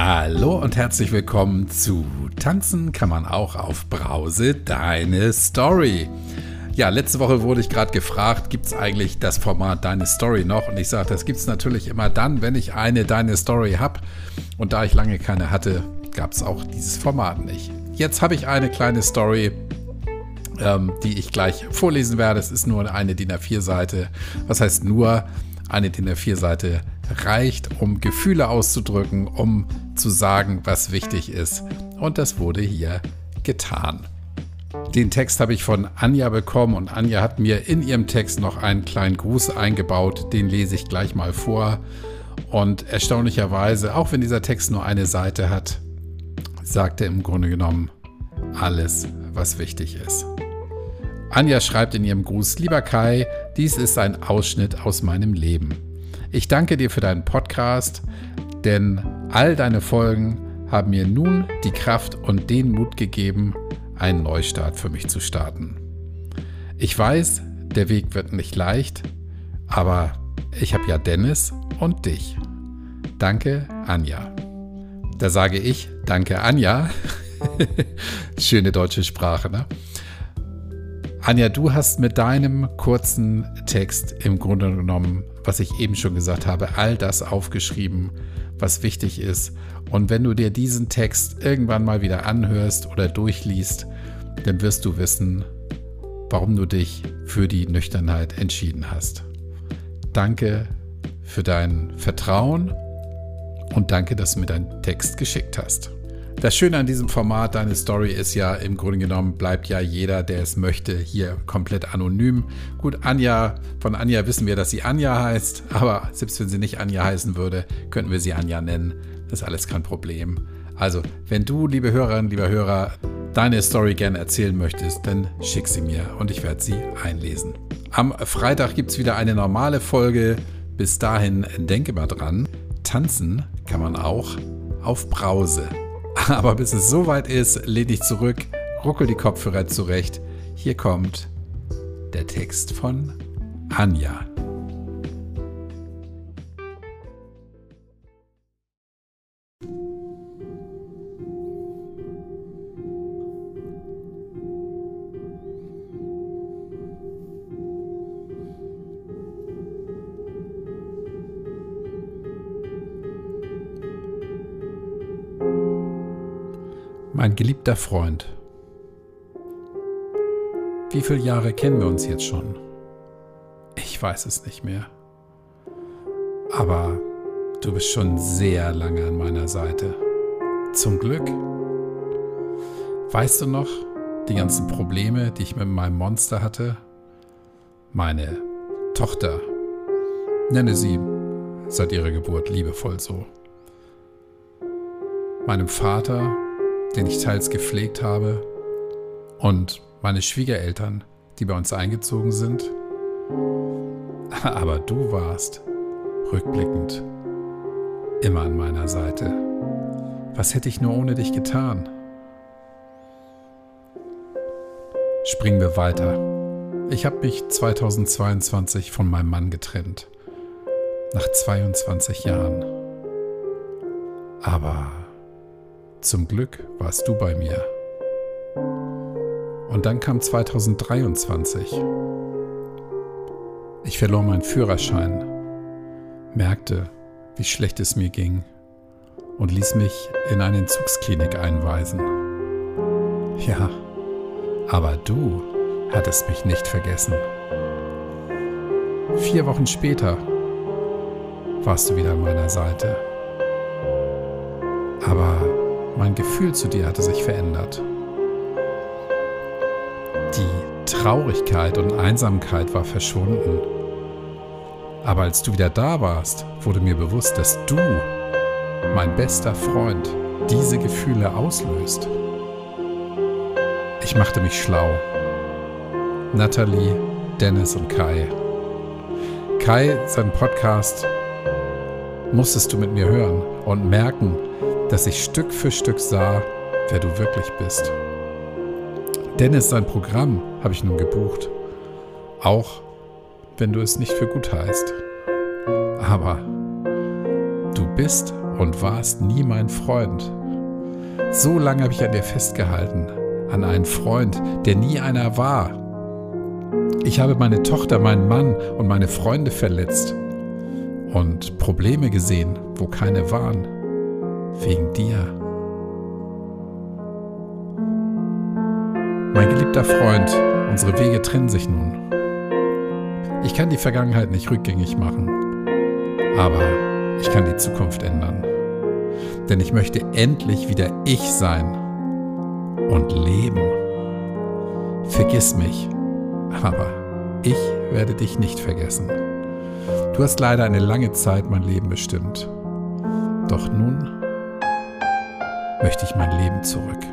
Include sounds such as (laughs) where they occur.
Hallo und herzlich willkommen zu Tanzen kann man auch auf Brause deine Story. Ja, letzte Woche wurde ich gerade gefragt, gibt es eigentlich das Format Deine Story noch? Und ich sage, das gibt es natürlich immer dann, wenn ich eine Deine Story habe. Und da ich lange keine hatte, gab es auch dieses Format nicht. Jetzt habe ich eine kleine Story, ähm, die ich gleich vorlesen werde. Es ist nur eine DIN A4-Seite. Was heißt nur? Eine DIN A4-Seite reicht, um Gefühle auszudrücken, um zu sagen, was wichtig ist. Und das wurde hier getan. Den Text habe ich von Anja bekommen und Anja hat mir in ihrem Text noch einen kleinen Gruß eingebaut. Den lese ich gleich mal vor. Und erstaunlicherweise, auch wenn dieser Text nur eine Seite hat, sagt er im Grunde genommen alles, was wichtig ist. Anja schreibt in ihrem Gruß, lieber Kai, dies ist ein Ausschnitt aus meinem Leben. Ich danke dir für deinen Podcast, denn all deine Folgen haben mir nun die Kraft und den Mut gegeben, einen Neustart für mich zu starten. Ich weiß, der Weg wird nicht leicht, aber ich habe ja Dennis und dich. Danke, Anja. Da sage ich, danke, Anja. (laughs) Schöne deutsche Sprache, ne? Anja, du hast mit deinem kurzen Text im Grunde genommen, was ich eben schon gesagt habe, all das aufgeschrieben, was wichtig ist. Und wenn du dir diesen Text irgendwann mal wieder anhörst oder durchliest, dann wirst du wissen, warum du dich für die Nüchternheit entschieden hast. Danke für dein Vertrauen und danke, dass du mir deinen Text geschickt hast. Das Schöne an diesem Format, deine Story, ist ja im Grunde genommen, bleibt ja jeder, der es möchte, hier komplett anonym. Gut, Anja, von Anja wissen wir, dass sie Anja heißt, aber selbst wenn sie nicht Anja heißen würde, könnten wir sie Anja nennen. Das ist alles kein Problem. Also, wenn du, liebe Hörerinnen, lieber Hörer, deine Story gerne erzählen möchtest, dann schick sie mir und ich werde sie einlesen. Am Freitag gibt es wieder eine normale Folge. Bis dahin denke mal dran, tanzen kann man auch auf Brause. (laughs) Aber bis es soweit ist, lehn dich zurück, ruckel die Kopfhörer zurecht. Hier kommt der Text von Anja. Mein geliebter Freund. Wie viele Jahre kennen wir uns jetzt schon? Ich weiß es nicht mehr. Aber du bist schon sehr lange an meiner Seite. Zum Glück. Weißt du noch die ganzen Probleme, die ich mit meinem Monster hatte? Meine Tochter. Nenne sie seit ihrer Geburt liebevoll so. Meinem Vater den ich teils gepflegt habe, und meine Schwiegereltern, die bei uns eingezogen sind. Aber du warst, rückblickend, immer an meiner Seite. Was hätte ich nur ohne dich getan? Springen wir weiter. Ich habe mich 2022 von meinem Mann getrennt. Nach 22 Jahren. Aber zum Glück warst du bei mir. Und dann kam 2023. Ich verlor meinen Führerschein, merkte, wie schlecht es mir ging und ließ mich in eine Entzugsklinik einweisen. Ja, aber du hattest mich nicht vergessen. Vier Wochen später warst du wieder an meiner Seite. Aber mein Gefühl zu dir hatte sich verändert. Die Traurigkeit und Einsamkeit war verschwunden. Aber als du wieder da warst, wurde mir bewusst, dass du, mein bester Freund, diese Gefühle auslöst. Ich machte mich schlau. Natalie, Dennis und Kai. Kai, sein Podcast, musstest du mit mir hören und merken, dass ich Stück für Stück sah, wer du wirklich bist. Dennis, sein Programm habe ich nun gebucht. Auch wenn du es nicht für gut heißt. Aber du bist und warst nie mein Freund. So lange habe ich an dir festgehalten, an einen Freund, der nie einer war. Ich habe meine Tochter, meinen Mann und meine Freunde verletzt und Probleme gesehen, wo keine waren, wegen dir. Mein geliebter Freund, unsere Wege trennen sich nun. Ich kann die Vergangenheit nicht rückgängig machen, aber ich kann die Zukunft ändern. Denn ich möchte endlich wieder ich sein und leben. Vergiss mich, aber ich werde dich nicht vergessen. Du hast leider eine lange Zeit mein Leben bestimmt. Doch nun möchte ich mein Leben zurück.